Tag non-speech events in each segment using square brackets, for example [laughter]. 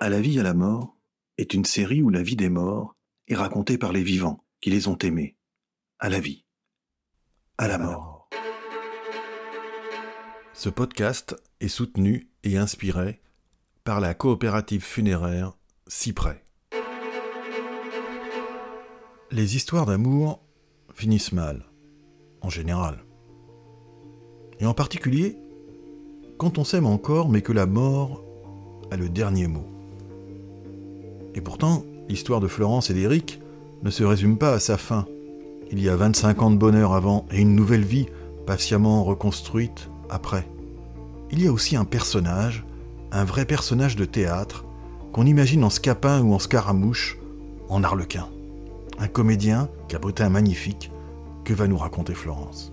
À la vie, à la mort est une série où la vie des morts est racontée par les vivants qui les ont aimés. À la vie, à la mort. Ce podcast est soutenu et inspiré par la coopérative funéraire Cyprès. Les histoires d'amour finissent mal, en général. Et en particulier, quand on s'aime encore mais que la mort a le dernier mot. Et pourtant, l'histoire de Florence et d'Éric ne se résume pas à sa fin. Il y a 25 ans de bonheur avant et une nouvelle vie patiemment reconstruite après. Il y a aussi un personnage, un vrai personnage de théâtre, qu'on imagine en scapin ou en scaramouche, en arlequin. Un comédien cabotin magnifique que va nous raconter Florence.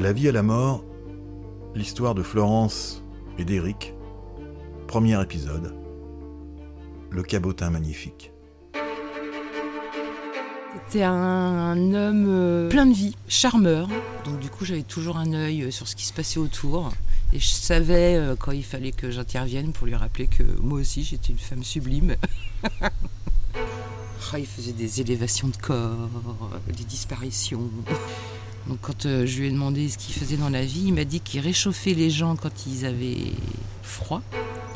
La vie à la mort, l'histoire de Florence et d'Éric, premier épisode, le cabotin magnifique. C'était un, homme euh, plein de vie, charmeur. Donc du coup, j'avais toujours un œil euh, sur ce qui se passait autour. Et je savais euh, quand il fallait que j'intervienne pour lui rappeler que moi aussi, j'étais une femme sublime. Ah, [laughs] il faisait des élévations de corps, des disparitions. Donc quand euh, je lui ai demandé ce qu'il faisait dans la vie, il m'a dit qu'il réchauffait les gens quand ils avaient froid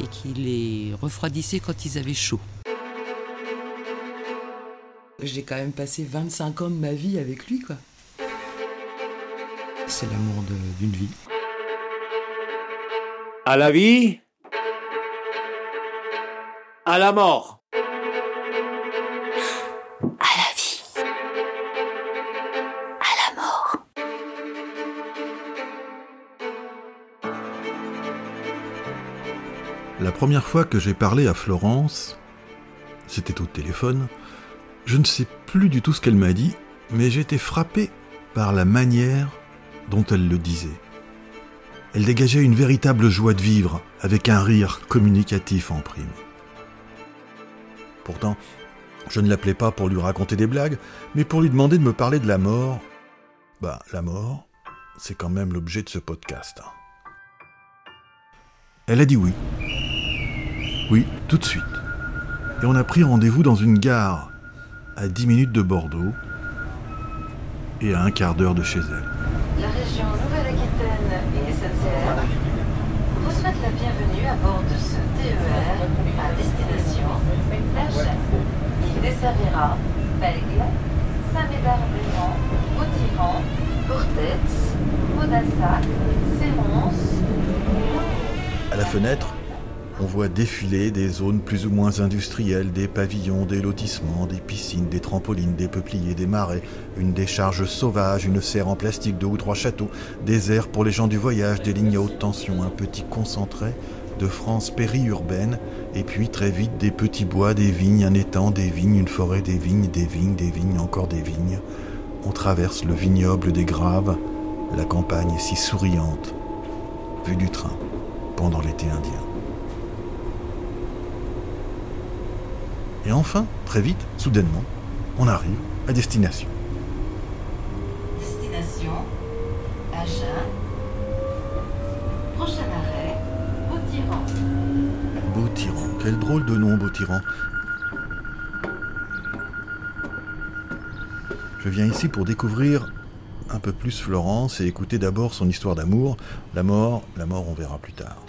et qu'il les refroidissait quand ils avaient chaud. J'ai quand même passé 25 ans de ma vie avec lui, quoi. C'est l'amour d'une vie. À la vie, à la mort. La première fois que j'ai parlé à Florence, c'était au téléphone, je ne sais plus du tout ce qu'elle m'a dit, mais j'étais frappé par la manière dont elle le disait. Elle dégageait une véritable joie de vivre, avec un rire communicatif en prime. Pourtant, je ne l'appelais pas pour lui raconter des blagues, mais pour lui demander de me parler de la mort. Bah, la mort, c'est quand même l'objet de ce podcast. Elle a dit oui. Oui, tout de suite. Et on a pris rendez-vous dans une gare à 10 minutes de Bordeaux et à un quart d'heure de chez elle. La région Nouvelle-Aquitaine et SNCF vous souhaite la bienvenue à bord de ce TER à destination d'Agen. Il desservira Bègle, Saint-Médard-Blément, Autiran, Portets, Monassac, Sérons. À la fenêtre, on voit défiler des zones plus ou moins industrielles, des pavillons, des lotissements, des piscines, des trampolines, des peupliers, des marais, une décharge sauvage, une serre en plastique, deux ou trois châteaux, des airs pour les gens du voyage, des lignes à haute tension, un petit concentré de France périurbaine, et puis très vite des petits bois, des vignes, un étang, des vignes, une forêt, des vignes, des vignes, des vignes, encore des vignes. On traverse le vignoble des Graves, la campagne si souriante, vue du train, pendant l'été indien. Et enfin, très vite, soudainement, on arrive à destination. Destination Agen. Prochain arrêt, Beau-Tyran. Beau-Tyran, quel drôle de nom, Beau-Tyran. Je viens ici pour découvrir un peu plus Florence et écouter d'abord son histoire d'amour. La mort, la mort, on verra plus tard.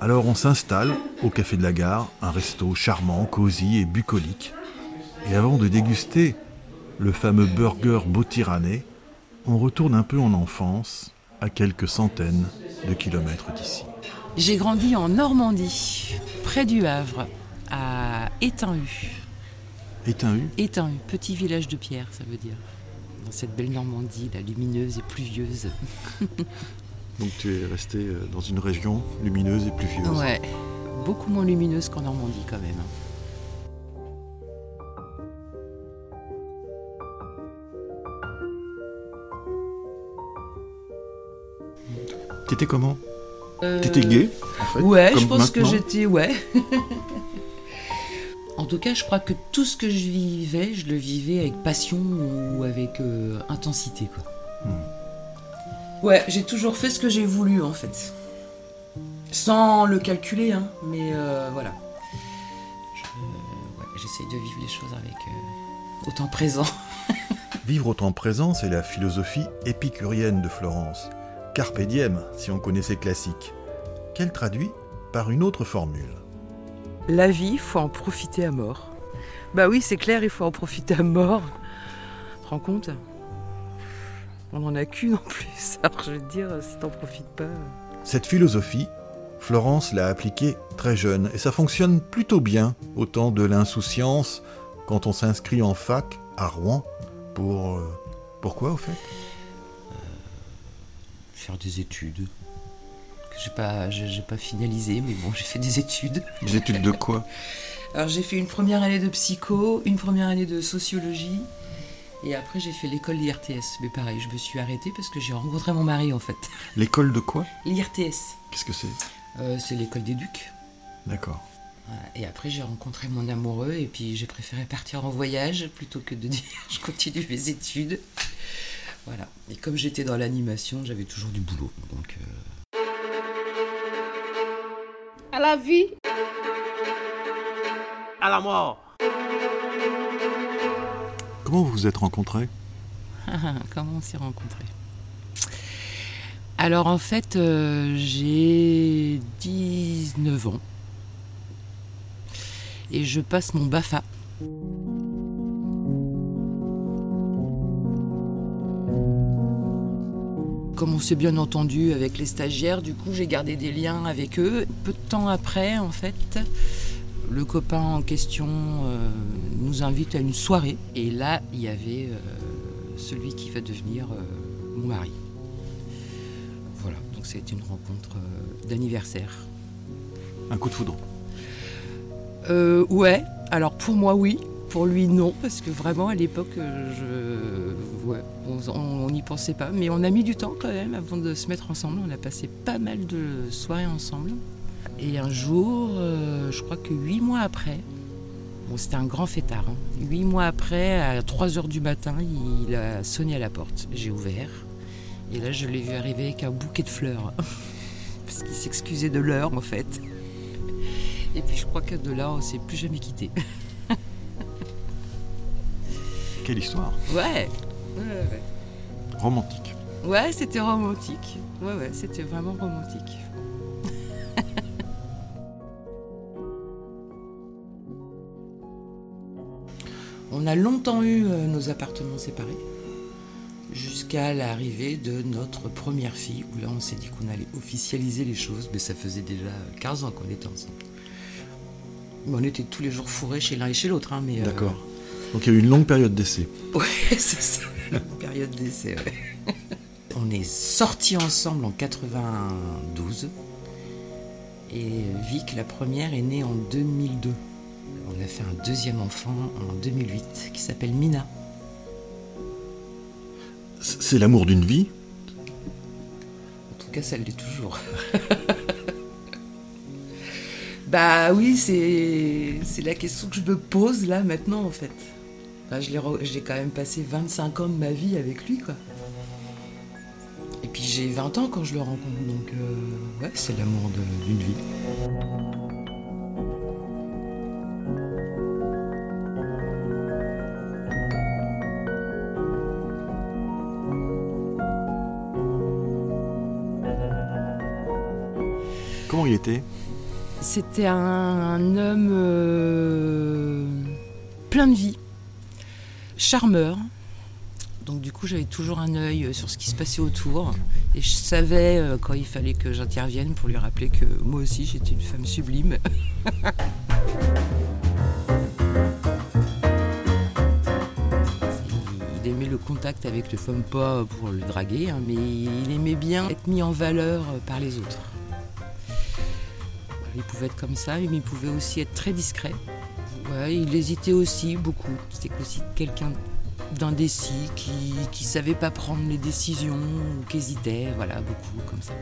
Alors on s'installe au café de la gare, un resto charmant, cosy et bucolique. Et avant de déguster le fameux burger Beau-Tyranné, on retourne un peu en enfance, à quelques centaines de kilomètres d'ici. J'ai grandi en Normandie, près du Havre, à Étain-Hu. Étain-Hu Étain-Hu, petit village de pierre, ça veut dire. Dans cette belle Normandie, la lumineuse et pluvieuse. [laughs] Donc tu es resté euh, dans une région lumineuse et pluvieuse. Ouais, beaucoup moins lumineuse qu'en Normandie quand même. T'étais comment Euh, T'étais gay, en fait Ouais, je pense que j'étais. Ouais. [laughs] en tout cas, je crois que tout ce que je vivais, je le vivais avec passion ou avec euh, intensité, quoi. Hmm. Ouais, j'ai toujours fait ce que j'ai voulu, en fait. Sans le calculer, hein, mais euh, voilà. Je- ouais, J'essaye de vivre les choses avec euh, autant présent. [laughs] Vivre au temps présent, c'est la philosophie épicurienne de Florence. Carpe diem, si on connaît ses classiques. Qu'elle traduit par une autre formule. La vie, faut en profiter à mort. Bah oui, c'est clair, il faut en profiter à mort. Tu te rends compte On n'en a qu'une en plus. [laughs] Alors je veux te dire, si t'en profites pas. Cette philosophie, Florence l'a appliquée très jeune et ça fonctionne plutôt bien au temps de l'insouciance quand on s'inscrit en fac à Rouen pour... euh, pourquoi au fait? Faire des études. Que j'ai pas, j'ai j'ai pas finalisé, mais bon, j'ai fait des études. Des études de quoi? [laughs] Alors j'ai fait une première année de psycho, une première année de sociologie. Et après j'ai fait l'école l'IRTS. Mais pareil, je me suis arrêtée parce que j'ai rencontré mon mari en fait. [laughs] L'école de quoi? L'IRTS, Qu'est-ce que c'est? Euh, c'est l'école des ducs. D'accord. Et après, j'ai rencontré mon amoureux et puis j'ai préféré partir en voyage plutôt que de [laughs] dire je continue mes études. Voilà. Et comme j'étais dans l'animation, j'avais toujours du boulot. Donc, euh, à la vie, À la mort. Comment vous vous êtes rencontrés [laughs] comment on s'est rencontrés? Alors, en fait, euh, j'ai 19 ans et je passe mon BAFA. Comme on s'est bien entendu avec les stagiaires, du coup j'ai gardé des liens avec eux. Peu de temps après, en fait, le copain en question euh, nous invite à une soirée. Et là, il y avait euh, celui qui va devenir euh, mon mari. Voilà, donc c'était une rencontre d'anniversaire. Un coup de foudre. Ouais, alors pour moi oui, pour lui non, parce que vraiment à l'époque je, ouais, on- on n'y pensait pas, mais on a mis du temps quand même avant de se mettre ensemble. On a passé pas mal de soirées ensemble. Et un jour, euh, je crois que huit mois après, bon c'était un grand fêtard, hein. huit mois après, à 3 heures du matin, il a sonné à la porte. J'ai ouvert, et là je l'ai vu arriver avec un bouquet de fleurs, [laughs] parce qu'il s'excusait de l'heure en fait. Et puis je crois que de là, on s'est plus jamais quitté. [laughs] Quelle histoire Ouais. Ouais, ouais. Romantique. Ouais, c'était romantique. Ouais, ouais, c'était vraiment romantique. On a longtemps eu euh, nos appartements séparés, jusqu'à l'arrivée de notre première fille, où là on s'est dit qu'on allait officialiser les choses, mais ça faisait déjà 15 ans qu'on était ensemble. Mais on était tous les jours fourrés chez l'un et chez l'autre, hein, mais... euh, D'accord. Donc il y a eu une longue période d'essai. Ouais, [laughs] c'est ça, la période d'essai. ouais. [laughs] On est sortis ensemble en 92. Et Vic, la première, est née en 2002. On a fait un deuxième enfant en 2008 qui s'appelle Mina. C'est l'amour d'une vie? En tout cas, ça l'est toujours. [laughs] bah oui, c'est la question que je me pose là maintenant en fait. Enfin, j'ai quand même passé 25 ans de ma vie avec lui quoi. Et puis j'ai 20 ans quand je le rencontre, donc euh, ouais, c'est l'amour d'une vie. C'était un, homme euh, plein de vie, charmeur. Donc du coup, j'avais toujours un œil sur ce qui se passait autour. Et je savais euh, quand il fallait que j'intervienne pour lui rappeler que moi aussi, j'étais une femme sublime. [laughs] Il aimait le contact avec les femmes, pas pour le draguer, hein, mais il aimait bien être mis en valeur par les autres. Il pouvait être comme ça, mais il pouvait aussi être très discret. Ouais, il hésitait aussi beaucoup. C'était aussi quelqu'un d'indécis, qui qui savait pas prendre les décisions, ou qui hésitait, voilà, beaucoup comme ça.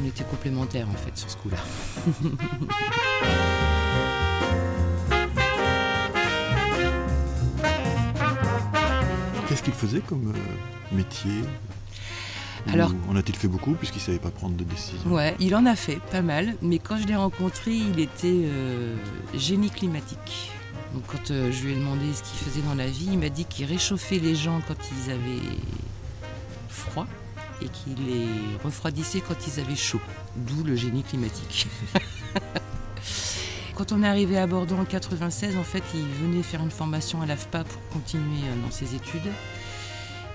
On était complémentaires en fait sur ce coup-là. [laughs] Qu'est-ce qu'il faisait comme euh, métier? Alors- En a-t-il fait beaucoup puisqu'il savait pas prendre de décision? Ouais, il en a fait pas mal, mais quand je l'ai rencontré, il était euh, génie climatique. Donc quand euh, je lui ai demandé ce qu'il faisait dans la vie, il m'a dit qu'il réchauffait les gens quand ils avaient froid et qu'il les refroidissait quand ils avaient chaud. D'où le génie climatique. [laughs] Quand on est arrivé à Bordeaux en 96, en fait, il venait faire une formation à l'AFPA pour continuer euh, dans ses études.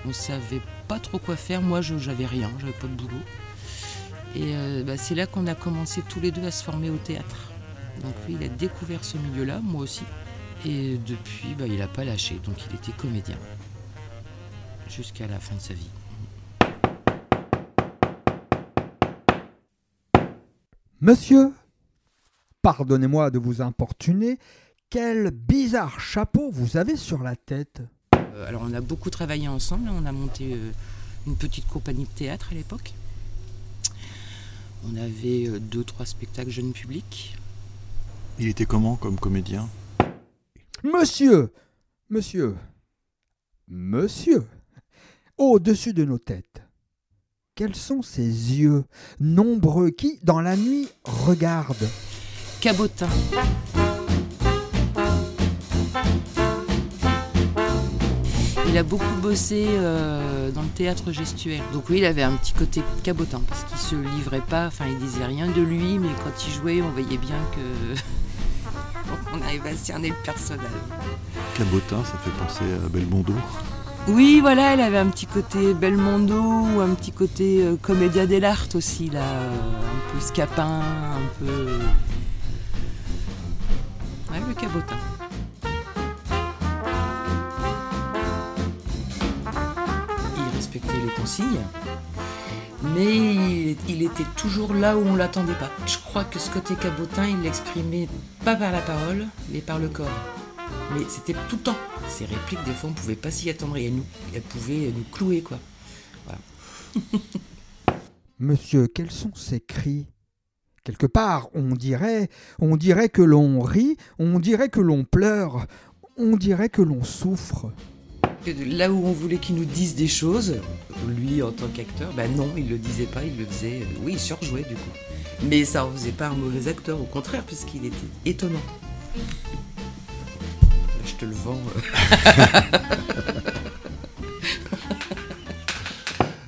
On savait pas trop quoi faire. Moi, j'avais rien, j'avais pas de boulot. Et euh, bah, c'est là qu'on a commencé tous les deux à se former au théâtre. Donc lui, il a découvert ce milieu-là, moi aussi. Et depuis, bah, il n'a pas lâché. Donc il était comédien. Jusqu'à la fin de sa vie. Monsieur, pardonnez-moi de vous importuner, quel bizarre chapeau vous avez sur la tête. Euh, alors on a beaucoup travaillé ensemble. On a monté euh, une petite compagnie de théâtre à l'époque. On avait euh, deux, trois spectacles jeunes publics. Il était comment comme comédien? Monsieur, monsieur, monsieur, au-dessus de nos têtes, quels sont ces yeux nombreux qui, dans la nuit, regardent? Cabotin. Il a beaucoup bossé euh, dans le théâtre gestuel. Donc oui, il avait un petit côté cabotin parce qu'il se livrait pas, enfin il disait rien de lui, mais quand il jouait, on voyait bien que [laughs] on arrivait à cerner le personnage. Cabotin, ça fait penser à Belmondo. Oui, voilà, elle avait un petit côté Belmondo ou un petit côté euh, comédia dell'arte aussi, là, euh, un peu scapin, un peu. Ouais, le cabotin. Les consignes, mais il, était toujours là où on l'attendait pas. Je crois que ce côté cabotin, il l'exprimait pas par la parole, mais par le corps. Mais c'était tout le temps. Ces répliques, des fois, on pouvait pas s'y attendre et elles, nous, elles pouvaient nous clouer, quoi. [laughs] Monsieur, quels sont ces cris? Quelque part, on dirait, on dirait que l'on rit, on dirait que l'on pleure, on dirait que l'on souffre. Là où on voulait qu'il nous dise des choses, lui en tant qu'acteur, bah non, il le disait pas, il le faisait. euh, Oui, il surjouait du coup. Mais ça en faisait pas un mauvais acteur, au contraire, puisqu'il était étonnant. Je te le vends. euh. [laughs]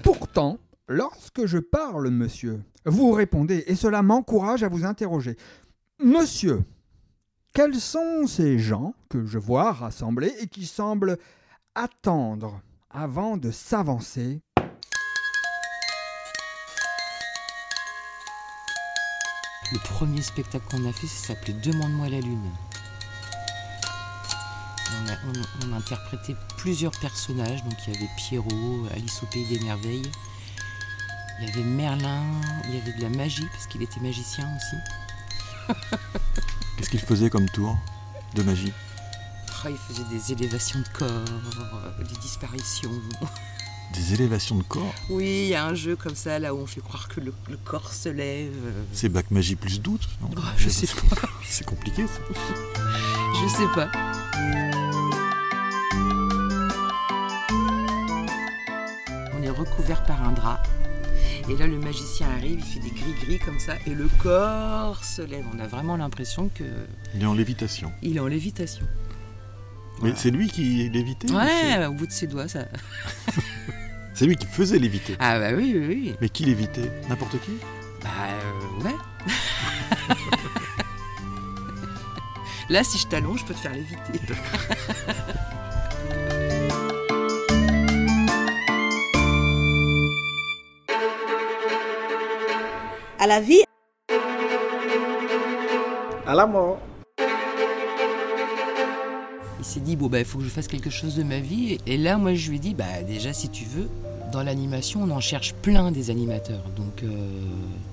Pourtant, lorsque je parle, monsieur, vous répondez, et cela m'encourage à vous interroger. Monsieur, quels sont ces gens que je vois rassemblés et qui semblent attendre avant de s'avancer Le premier spectacle qu'on a fait, ça s'appelait Demande-moi la lune. On a, on- on a interprété plusieurs personnages. Donc il y avait Pierrot, Alice au pays des merveilles. Il y avait Merlin, il y avait de la magie parce qu'il était magicien aussi. Qu'est-ce qu'il faisait comme tour de magie? Il faisait des élévations de corps, euh, des disparitions. [laughs] Des élévations de corps Oui, il y a un jeu comme ça là où on fait croire que le, le corps se lève. euh, C'est bac magie plus doute non Oh, je sais pas. [laughs] C'est compliqué ça. [laughs] Je sais pas. On est recouvert par un drap. Et là, le magicien arrive, il fait des gris-gris comme ça, et le corps se lève. On a vraiment l'impression que Il est en lévitation. il est en lévitation. Mais c'est lui qui lévitait ou Ouais, au bout de ses doigts, ça. c'est- [laughs] C'est lui qui faisait léviter. Ah bah oui, oui, oui. Mais qui lévitait? N'importe qui? Bah euh, ouais. [laughs] Là, si je t'allonge, je peux te faire léviter. à la vie, À la mort. Il s'est dit, bon, bah, il faut que je fasse quelque chose de ma vie. Et là, moi, je lui ai dit, bah, déjà, si tu veux, dans l'animation, on en cherche plein des animateurs. Donc, euh,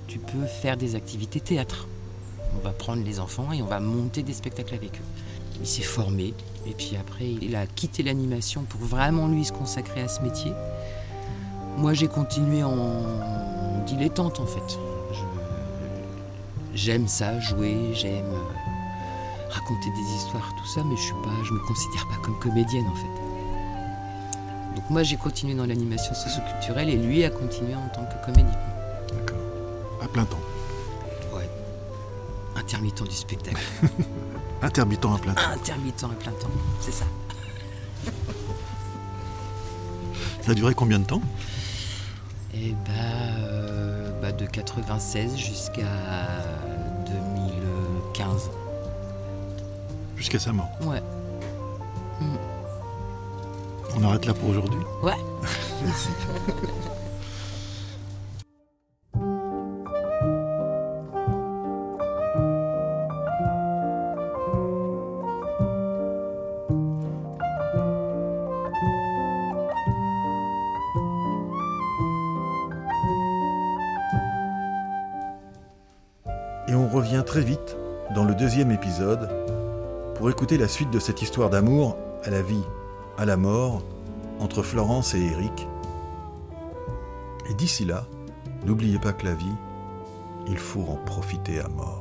tu peux faire des activités théâtre. On va prendre les enfants et on va monter des spectacles avec eux. Il s'est formé. Et puis après, il a quitté l'animation pour vraiment, lui, se consacrer à ce métier. Moi, j'ai continué en dilettante, en fait. J'aime ça, jouer, j'aime euh, raconter des histoires, tout ça, mais je suis pas, je me considère pas comme comédienne en fait. Donc moi j'ai continué dans l'animation socioculturelle et lui a continué en tant que comédien. D'accord. À plein temps. Ouais. Intermittent du spectacle. [laughs] Intermittent à plein temps. Intermittent à plein temps, c'est ça. Ça a duré combien de temps? Et bah, euh, bah, de 96 jusqu'à 2015. Jusqu'à sa mort. Ouais. On arrête là pour aujourd'hui Ouais. Et on revient très vite dans le deuxième épisode pour écouter la suite de cette histoire d'amour à la vie, à la mort, entre Florence et Eric. Et d'ici là, n'oubliez pas que la vie, il faut en profiter à mort.